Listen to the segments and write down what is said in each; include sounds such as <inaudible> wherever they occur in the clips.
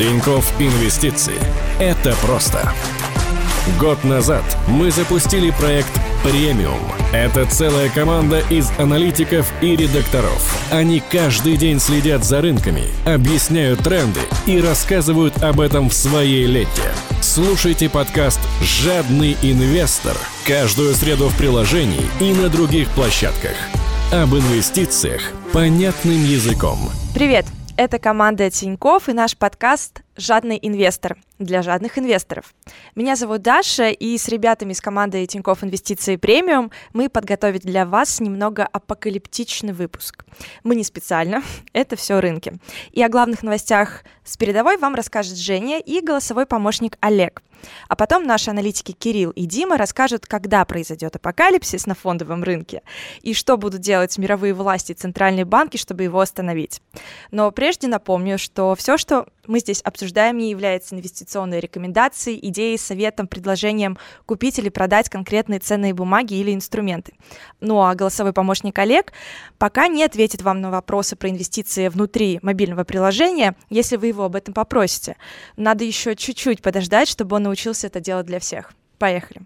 Тиньков Инвестиции. Это просто. Год назад мы запустили проект «Премиум». Это целая команда из аналитиков и редакторов. Они каждый день следят за рынками, объясняют тренды и рассказывают об этом в своей ленте. Слушайте подкаст «Жадный инвестор» каждую среду в приложении и на других площадках. Об инвестициях понятным языком. Привет! Это команда Тиньков и наш подкаст «Жадный инвестор» для жадных инвесторов. Меня зовут Даша, и с ребятами из команды Тиньков Инвестиции Премиум мы подготовили для вас немного апокалиптичный выпуск. Мы не специально, <laughs> это все рынки. И о главных новостях с передовой вам расскажет Женя и голосовой помощник Олег. А потом наши аналитики Кирилл и Дима расскажут, когда произойдет апокалипсис на фондовом рынке и что будут делать мировые власти и центральные банки, чтобы его остановить. Но прежде напомню, что все, что мы здесь обсуждаем, не является инвестиционной рекомендацией, идеей, советом, предложением купить или продать конкретные ценные бумаги или инструменты. Ну а голосовой помощник Олег пока не ответит вам на вопросы про инвестиции внутри мобильного приложения, если вы его об этом попросите. Надо еще чуть-чуть подождать, чтобы он научился это делать для всех. Поехали.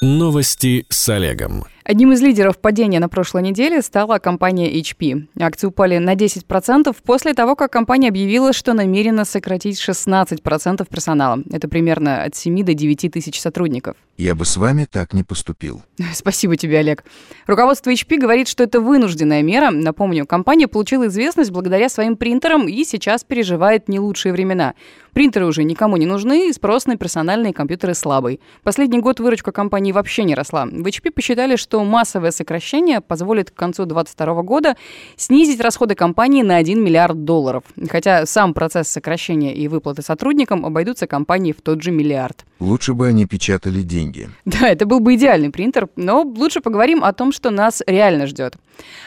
Новости с Олегом. Одним из лидеров падения на прошлой неделе стала компания HP. Акции упали на 10% после того, как компания объявила, что намерена сократить 16% персонала. Это примерно от 7 до 9 тысяч сотрудников. Я бы с вами так не поступил. <laughs> Спасибо тебе, Олег. Руководство HP говорит, что это вынужденная мера. Напомню, компания получила известность благодаря своим принтерам и сейчас переживает не лучшие времена. Принтеры уже никому не нужны, и спрос на персональные компьютеры слабый. Последний год выручка компании вообще не росла. В HP посчитали, что массовое сокращение позволит к концу 2022 года снизить расходы компании на 1 миллиард долларов. Хотя сам процесс сокращения и выплаты сотрудникам обойдутся компании в тот же миллиард. Лучше бы они печатали деньги. Да, это был бы идеальный принтер, но лучше поговорим о том, что нас реально ждет.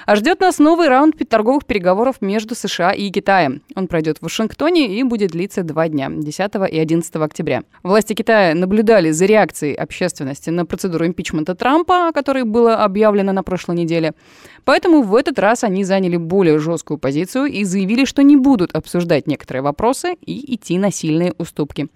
А ждет нас новый раунд торговых переговоров между США и Китаем. Он пройдет в Вашингтоне и будет длиться два дня, 10 и 11 октября. Власти Китая наблюдали за реакцией общественности на процедуру импичмента Трампа, о которой было объявлено на прошлой неделе. Поэтому в этот раз они заняли более жесткую позицию и заявили, что не будут обсуждать некоторые вопросы и идти на сильные уступки.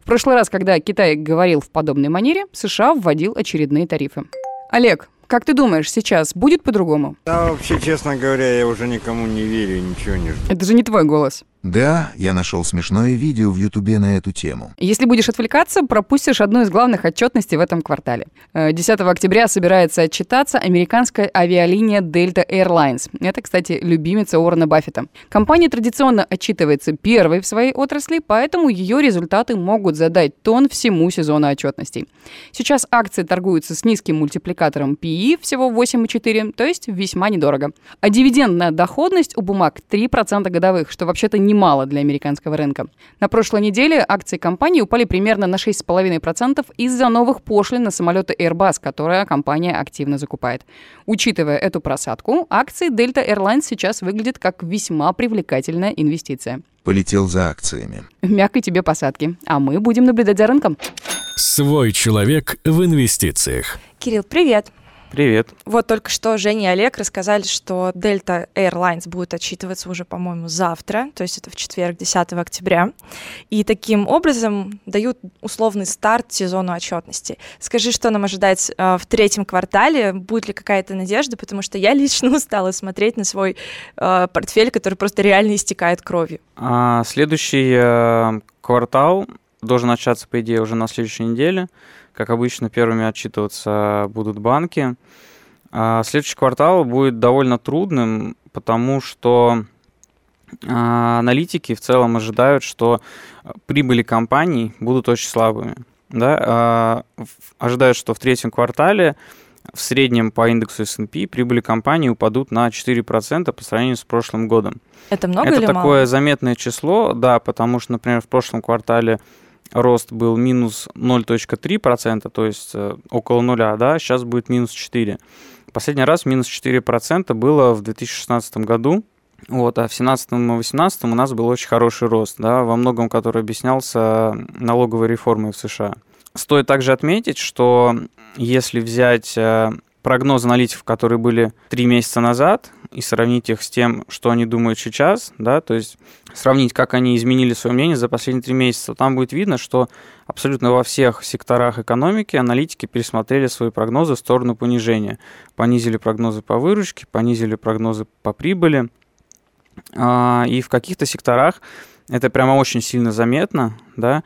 В прошлый раз, когда Китай говорил в подобной манере, США вводил очередные тарифы. Олег, как ты думаешь, сейчас будет по-другому? Да, вообще, честно говоря, я уже никому не верю, ничего не жду. Это же не твой голос. Да, я нашел смешное видео в Ютубе на эту тему. Если будешь отвлекаться, пропустишь одну из главных отчетностей в этом квартале. 10 э, октября собирается отчитаться американская авиалиния Delta Airlines. Это, кстати, любимица Уоррена Баффета. Компания традиционно отчитывается первой в своей отрасли, поэтому ее результаты могут задать тон всему сезону отчетностей. Сейчас акции торгуются с низким мультипликатором PE, всего 8,4, то есть весьма недорого. А дивидендная доходность у бумаг 3% годовых, что вообще-то не немало для американского рынка. На прошлой неделе акции компании упали примерно на 6,5% из-за новых пошлин на самолеты Airbus, которые компания активно закупает. Учитывая эту просадку, акции Delta Airlines сейчас выглядят как весьма привлекательная инвестиция. Полетел за акциями. Мягкой тебе посадки. А мы будем наблюдать за рынком. Свой человек в инвестициях. Кирилл, привет. Привет. Вот только что Женя и Олег рассказали, что Delta Airlines будет отчитываться уже, по-моему, завтра, то есть это в четверг, 10 октября. И таким образом дают условный старт сезону отчетности. Скажи, что нам ожидать э, в третьем квартале? Будет ли какая-то надежда? Потому что я <laughs> лично устала смотреть на свой э, портфель, который просто реально истекает кровью. А, следующий э, квартал должен начаться, по идее, уже на следующей неделе. Как обычно, первыми отчитываться будут банки. А следующий квартал будет довольно трудным, потому что а, аналитики в целом ожидают, что прибыли компаний будут очень слабыми. Да? А, ожидают, что в третьем квартале в среднем по индексу S&P прибыли компании упадут на 4% по сравнению с прошлым годом. Это много Это или такое мало? заметное число, да, потому что, например, в прошлом квартале рост был минус 0.3%, то есть э, около нуля, да, сейчас будет минус 4%. Последний раз минус 4% было в 2016 году, вот, а в 2017 и 2018 у нас был очень хороший рост, да, во многом который объяснялся налоговой реформой в США. Стоит также отметить, что если взять э, прогнозы аналитиков, которые были три месяца назад, и сравнить их с тем, что они думают сейчас, да, то есть сравнить, как они изменили свое мнение за последние три месяца, там будет видно, что абсолютно во всех секторах экономики аналитики пересмотрели свои прогнозы в сторону понижения. Понизили прогнозы по выручке, понизили прогнозы по прибыли, а, и в каких-то секторах это прямо очень сильно заметно, да.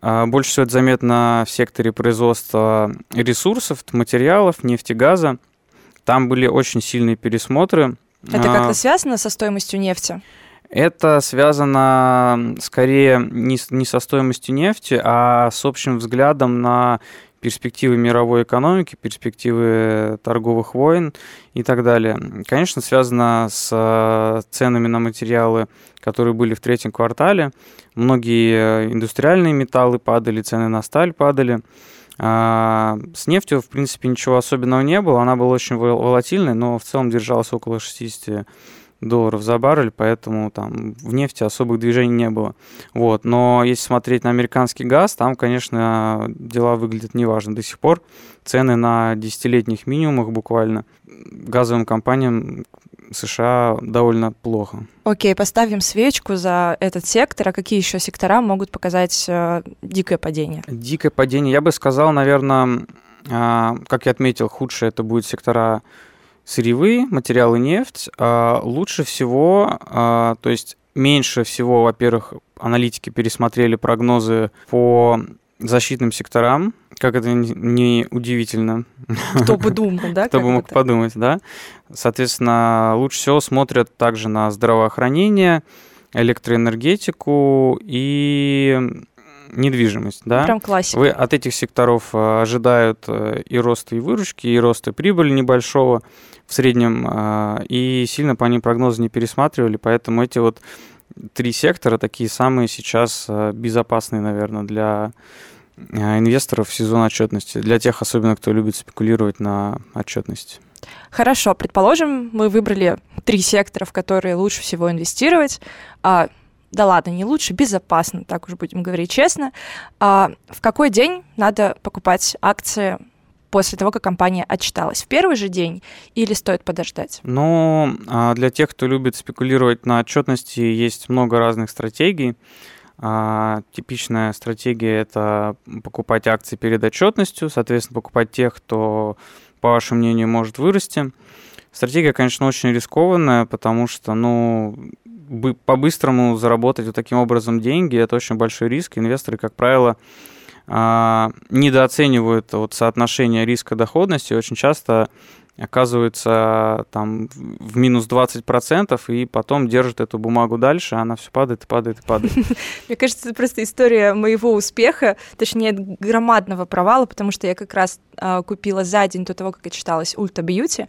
А, больше всего это заметно в секторе производства ресурсов, материалов, нефти, газа. Там были очень сильные пересмотры. Это А, как-то связано со стоимостью нефти? Это связано скорее не, не со стоимостью нефти, а с общим взглядом на перспективы мировой экономики, перспективы торговых войн и так далее. Конечно, связано с э, ценами на материалы, которые были в третьем квартале. Многие э, индустриальные металлы падали, цены на сталь падали. А, С нефтью, в принципе, ничего особенного не было. Она была очень вол- волатильной, но в целом держалась около 60 долларов за баррель, поэтому там в нефти особых движений не было. Вот. Но если смотреть на американский газ, там, конечно, дела выглядят неважно. До сих пор цены на десятилетних минимумах буквально газовым компаниям США довольно плохо. Окей, поставим свечку за этот сектор. А какие еще сектора могут показать э, дикое падение? Дикое падение. Я бы сказал, наверное, а, как я отметил, худшее это будет сектора сырьевые, материалы, нефть. А Лучше всего, а, то есть меньше всего, во-первых, аналитики пересмотрели прогнозы по защитным секторам, как это не- удивительно. Кто бы думал, <laughs> да? Кто бы мог это? подумать, да? Соответственно, лучше всего смотрят также на здравоохранение, электроэнергетику и недвижимость, да? Прям классика. Вы от этих секторов э, ожидают э, и роста и выручки, и роста прибыли небольшого в среднем, э, и сильно по ним прогнозы не пересматривали, поэтому эти вот три сектора такие самые сейчас безопасные, наверное, для инвесторов в сезон отчетности, для тех особенно, кто любит спекулировать на отчетности. Хорошо, предположим, мы выбрали три сектора, в которые лучше всего инвестировать. А, да ладно, не лучше, безопасно, так уж будем говорить честно. А, в какой день надо покупать акции после того, как компания отчиталась? В первый же день или стоит подождать? Но а, для тех, кто любит спекулировать на отчетности, есть много разных стратегий. А, Типичная стратегия – это покупать акции перед отчетностью, соответственно, покупать тех, кто, по вашему мнению, может вырасти. Стратегия, конечно, очень рискованная, потому что, ну, по-быстрому заработать вот таким образом деньги – это очень большой риск. Инвесторы, как правило, а, недооценивают вот соотношение риска-доходности, очень часто оказываются там в минус 20% и потом держат эту бумагу дальше, а она все падает и падает и падает. <laughs> Мне кажется, это просто история моего успеха, точнее, громадного провала, потому что я как раз а, купила за день до того, как отчиталась Ульта Бьюти,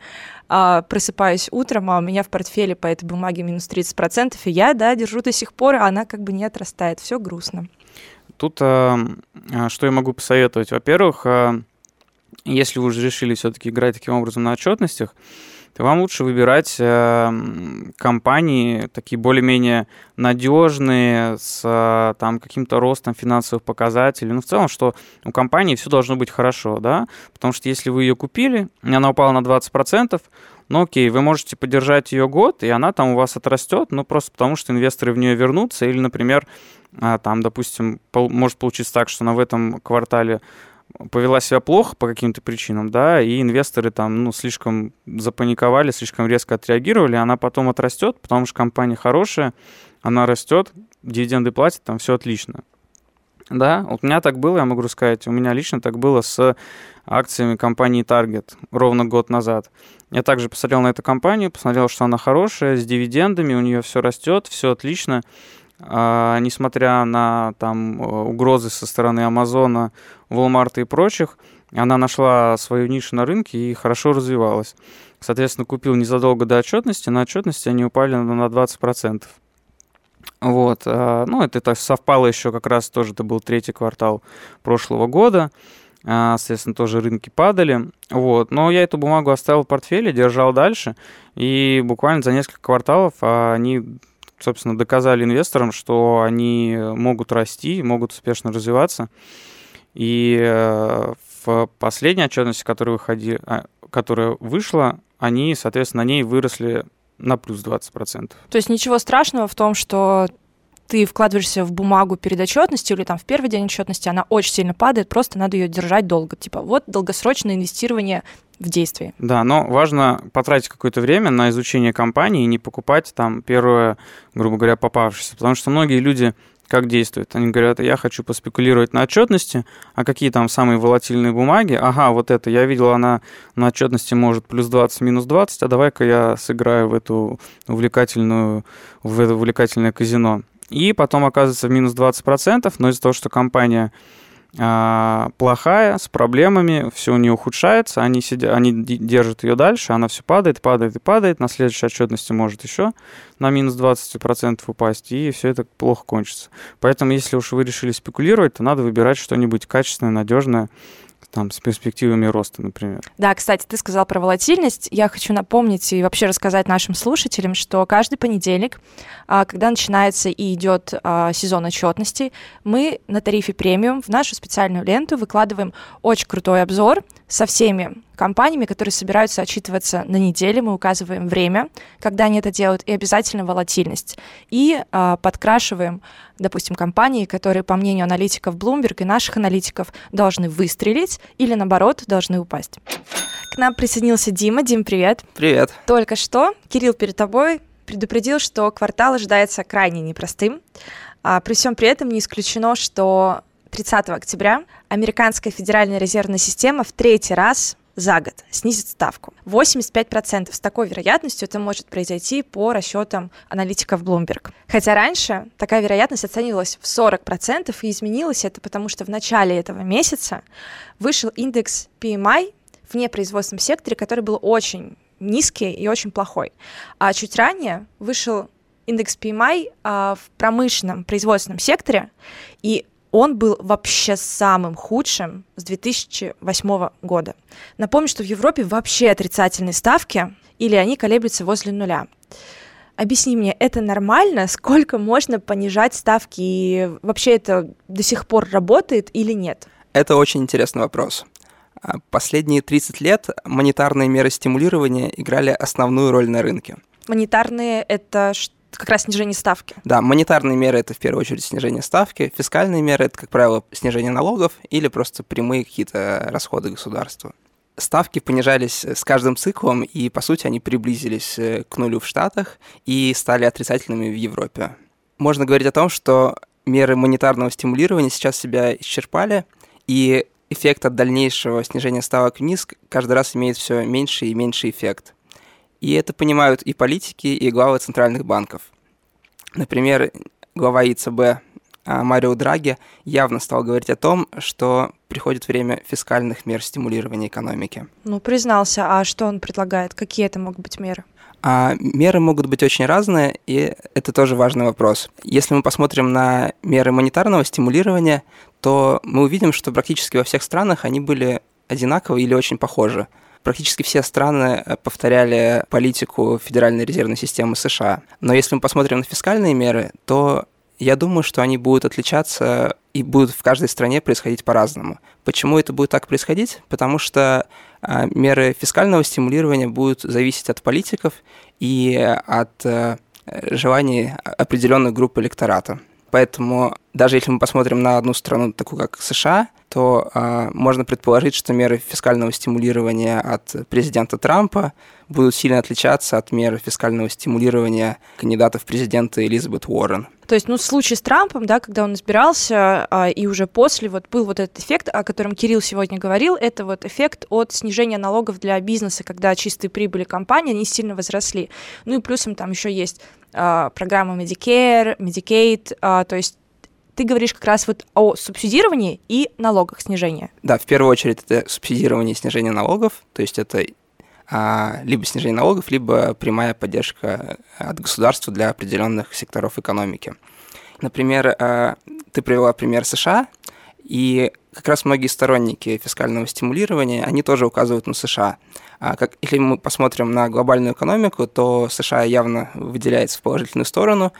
а, просыпаюсь утром, а у меня в портфеле по этой бумаге минус 30%, и я, да, держу до сих пор, а она как бы не отрастает. Все грустно. Тут а, что я могу посоветовать? Во-первых, а, если вы уже решили все-таки играть таким образом на отчетностях, то вам лучше выбирать м, компании такие более-менее надежные, с а, там каким-то ростом финансовых показателей. Ну, в целом, что у компании все должно быть хорошо, да? Потому что если вы ее купили, и она упала на 20%, ну окей, вы можете поддержать ее год, и она там у вас отрастет, ну просто потому что инвесторы в нее вернутся, или, например, а, там, допустим, может получиться так, что она в этом квартале повела себя плохо по каким-то причинам, да, и инвесторы там, ну, слишком запаниковали, слишком резко отреагировали, она потом отрастет, потому что компания хорошая, она растет, дивиденды платят, там все отлично. Да, вот у меня так было, я могу сказать, у меня лично так было с акциями компании Target ровно год назад. Я также посмотрел на эту компанию, посмотрел, что она хорошая, с дивидендами, у нее все растет, все отлично. А, несмотря на там э, угрозы со стороны Амазона, Walmart и прочих, она нашла свою нишу на рынке и хорошо развивалась. Соответственно, купил незадолго до отчетности, на отчетности они упали на на 20%. Вот, а, ну, это так совпало еще как раз тоже, это был третий квартал прошлого года, а, соответственно, тоже рынки падали, вот, но я эту бумагу оставил в портфеле, держал дальше, и буквально за несколько кварталов они, собственно, доказали инвесторам, что они могут расти, могут успешно развиваться, и э, в последней отчетности, которая выходила, которая вышла, они, соответственно, на ней выросли на плюс 20%. То есть ничего страшного в том, что ты вкладываешься в бумагу перед отчетностью или там в первый день отчетности, она очень сильно падает, просто надо ее держать долго. Типа вот долгосрочное инвестирование в действии. Да, но важно потратить какое-то время на изучение компании и не покупать там первое, грубо говоря, попавшееся. Потому что многие люди как действуют. Они говорят, я хочу поспекулировать на отчетности, а какие там самые волатильные бумаги? Ага, вот это, я видел, она на отчетности может плюс 20, минус 20, а давай-ка я сыграю в эту увлекательную, в это увлекательное казино и потом оказывается в минус 20%, но из-за того, что компания плохая, с проблемами, все у нее ухудшается, они, сидят, они держат ее дальше, она все падает, падает и падает, на следующей отчетности может еще на минус 20% упасть, и все это плохо кончится. Поэтому, если уж вы решили спекулировать, то надо выбирать что-нибудь качественное, надежное, там, с перспективами роста, например. Да, кстати, ты сказал про волатильность. Я хочу напомнить и вообще рассказать нашим слушателям, что каждый понедельник, а, когда начинается и идет а, сезон отчетности, мы на тарифе премиум в нашу специальную ленту выкладываем очень крутой обзор со всеми компаниями, которые собираются отчитываться на неделе. Мы указываем время, когда они это делают, и обязательно волатильность. И э, подкрашиваем, допустим, компании, которые, по мнению аналитиков Bloomberg и наших аналитиков, должны выстрелить или, наоборот, должны упасть. К нам присоединился Дима. Дим, привет. Привет. Только что Кирилл перед тобой предупредил, что квартал ожидается крайне непростым. А при всем при этом не исключено, что 30 октября американская федеральная резервная система в третий раз за год снизит ставку. 85% с такой вероятностью это может произойти по расчетам аналитиков Bloomberg. Хотя раньше такая вероятность оценивалась в 40% и изменилось это потому, что в начале этого месяца вышел индекс PMI в непроизводственном секторе, который был очень низкий и очень плохой. А чуть ранее вышел индекс PMI а, в промышленном производственном секторе, и он был вообще самым худшим с 2008 года. Напомню, что в Европе вообще отрицательные ставки, или они колеблются возле нуля. Объясни мне, это нормально? Сколько можно понижать ставки? И вообще это до сих пор работает или нет? Это очень интересный вопрос. А, последние 30 лет монетарные меры стимулирования играли основную роль на рынке. Монетарные — это что? Как раз снижение ставки. Да, монетарные меры это в первую очередь снижение ставки, фискальные меры это, как правило, снижение налогов или просто прямые какие-то расходы государства. Ставки понижались с каждым циклом, и, по сути, они приблизились э, к нулю в Штатах и стали отрицательными в Европе. Можно говорить о том, что меры монетарного стимулирования сейчас себя исчерпали, и эффект от дальнейшего снижения ставок вниз каждый раз имеет все меньше и меньше эффект. И это понимают и политики, и главы центральных банков. Например, глава ЕЦБ а, Марио Драги явно стал говорить о том, что приходит время фискальных мер стимулирования экономики. Ну, признался. А что он предлагает? Какие это могут быть меры? А меры могут быть очень разные, и это тоже важный вопрос. Если мы посмотрим на меры монетарного стимулирования, то мы увидим, что практически во всех странах они были одинаковы или очень похожи практически все страны э, повторяли политику Федеральной резервной системы США. Но если мы посмотрим на фискальные меры, то я думаю, что они будут отличаться и будут в каждой стране происходить по-разному. Почему это будет так происходить? Потому что а, меры фискального стимулирования будут зависеть от политиков и от а, желаний определенных групп электората. Поэтому даже если мы посмотрим на одну страну, такую как США, то а, можно предположить, что меры фискального стимулирования от президента Трампа будут сильно отличаться от мер фискального стимулирования кандидатов в президенты Элизабет Уоррен. То есть, ну, в случае с Трампом, да, когда он избирался, а, и уже после вот был вот этот эффект, о котором Кирилл сегодня говорил, это вот эффект от снижения налогов для бизнеса, когда чистые прибыли компании, они сильно возросли. Ну и плюсом там еще есть программа Medicare, Medicaid, а, то есть ты говоришь как раз вот о субсидировании и налогах снижения. Да, в первую очередь это субсидирование и снижение налогов, то есть это а, либо снижение налогов, либо прямая поддержка от государства для определенных секторов экономики. Например, а, ты привела пример США, и как раз многие сторонники фискального стимулирования, они тоже указывают на США. А как, если мы посмотрим на глобальную экономику, то США явно выделяется в положительную сторону,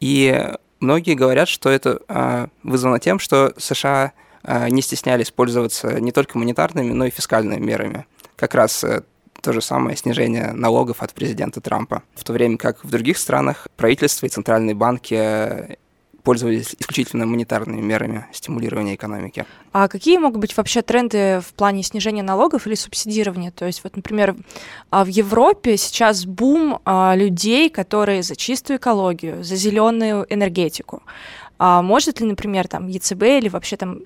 и Многие говорят, что это а, вызвано тем, что США а, не стеснялись пользоваться не только монетарными, но и фискальными мерами. Как раз э, то же самое снижение налогов от президента Трампа. В то время как в других странах правительство и центральные банки пользовались исключительно монетарными мерами стимулирования экономики. А какие могут быть вообще тренды в плане снижения налогов или субсидирования? То есть, вот, например, а, в Европе сейчас бум а, людей, которые за чистую экологию, за зеленую энергетику. А может ли, например, там ЕЦБ или вообще там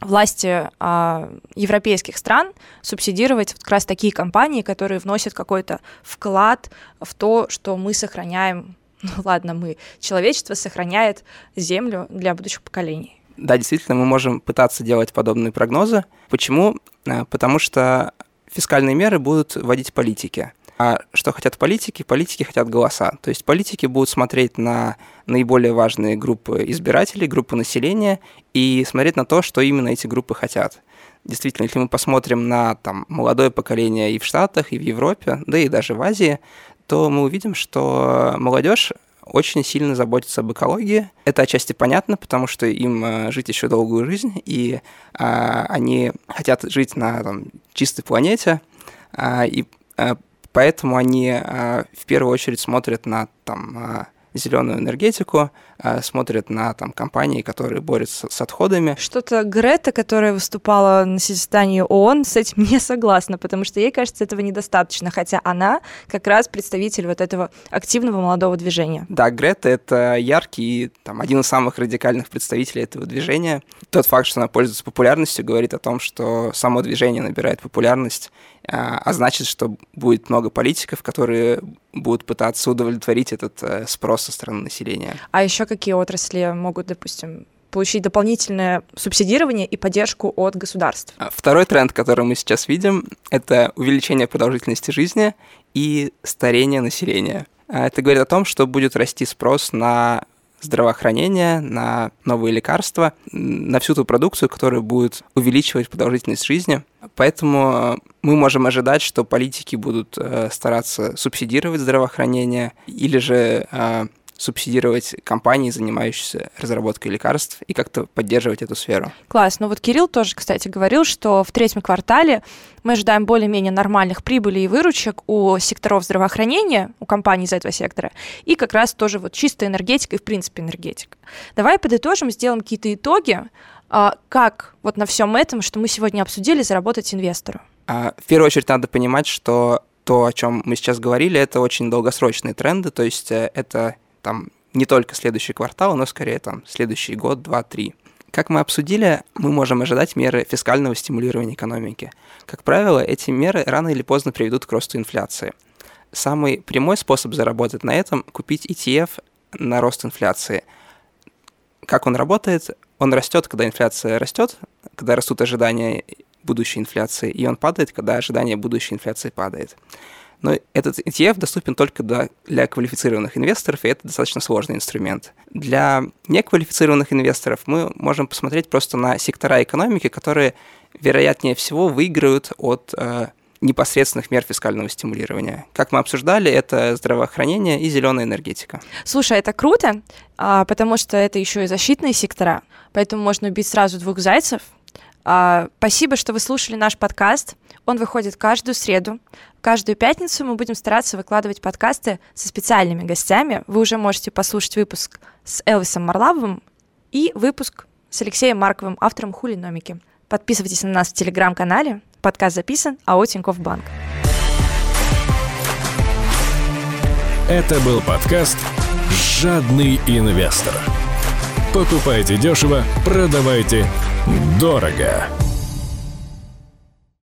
власти а, европейских стран субсидировать вот как раз такие компании, которые вносят какой-то вклад в то, что мы сохраняем ну ладно, мы, человечество сохраняет Землю для будущих поколений. Да, действительно, мы можем пытаться делать подобные прогнозы. Почему? Э, потому что фискальные меры будут вводить политики. А что хотят политики? Политики хотят голоса. То есть политики будут смотреть на наиболее важные группы избирателей, группы населения и смотреть на то, что именно эти группы хотят. Действительно, если мы посмотрим на там, молодое поколение и в Штатах, и в Европе, да и даже в Азии, то мы увидим, что молодежь очень сильно заботится об экологии. Это отчасти понятно, потому что им э, жить еще долгую жизнь, и а, они хотят жить на там, чистой планете, а, и а, поэтому они а, в первую очередь смотрят на там, а, зеленую энергетику, а, смотрят на там, компании, которые борются с отходами. Что-то Грета, которая выступала на заседании ООН, с этим <laughs> не согласна, потому что ей кажется, этого недостаточно, хотя она как раз представитель вот этого активного молодого движения. Да, Грета — это яркий, там, один из самых радикальных представителей этого движения. Тот факт, что она пользуется популярностью, говорит о том, что само движение набирает популярность, а, а значит, что будет много политиков, которые будут пытаться удовлетворить этот э, спрос со стороны населения. А еще какие отрасли могут, допустим, получить дополнительное субсидирование и поддержку от государств. А второй тренд, который мы сейчас видим, это увеличение продолжительности жизни и старение населения. А это говорит о том, что будет расти спрос на здравоохранение, на новые лекарства, на всю ту продукцию, которая будет увеличивать продолжительность жизни. Поэтому э, мы можем ожидать, что политики будут э, стараться субсидировать здравоохранение или же э, субсидировать компании, занимающиеся разработкой лекарств, и как-то поддерживать эту сферу. Класс. Ну вот Кирилл тоже, кстати, говорил, что в третьем квартале мы ожидаем более-менее нормальных прибылей и выручек у секторов здравоохранения, у компаний из этого сектора, и как раз тоже вот чистая энергетика и, в принципе, энергетика. Давай подытожим, сделаем какие-то итоги, а, как вот на всем этом, что мы сегодня обсудили, заработать инвестору. А, в первую очередь надо понимать, что то, о чем мы сейчас говорили, это очень долгосрочные тренды, то есть э, это там не только следующий квартал, но скорее там следующий год, два, три. Как мы обсудили, мы можем ожидать меры фискального стимулирования экономики. Как правило, эти меры рано или поздно приведут к росту инфляции. Самый прямой способ заработать на этом – купить ETF на рост инфляции. Как он работает? Он растет, когда инфляция растет, когда растут ожидания будущей инфляции, и он падает, когда ожидание будущей инфляции падает. Но этот ETF доступен только для квалифицированных инвесторов, и это достаточно сложный инструмент. Для неквалифицированных инвесторов мы можем посмотреть просто на сектора экономики, которые, вероятнее всего, выиграют от э, непосредственных мер фискального стимулирования. Как мы обсуждали, это здравоохранение и зеленая энергетика. Слушай, это круто, а, потому что это еще и защитные сектора, поэтому можно убить сразу двух зайцев. А, спасибо, что вы слушали наш подкаст. Он выходит каждую среду. Каждую пятницу мы будем стараться выкладывать подкасты со специальными гостями. Вы уже можете послушать выпуск с Элвисом Марлавовым и выпуск с Алексеем Марковым, автором Хулиномики. Подписывайтесь на нас в телеграм-канале. Подкаст записан АО Тинькофф Банк. Это был подкаст «Жадный инвестор». Покупайте дешево, продавайте дорого.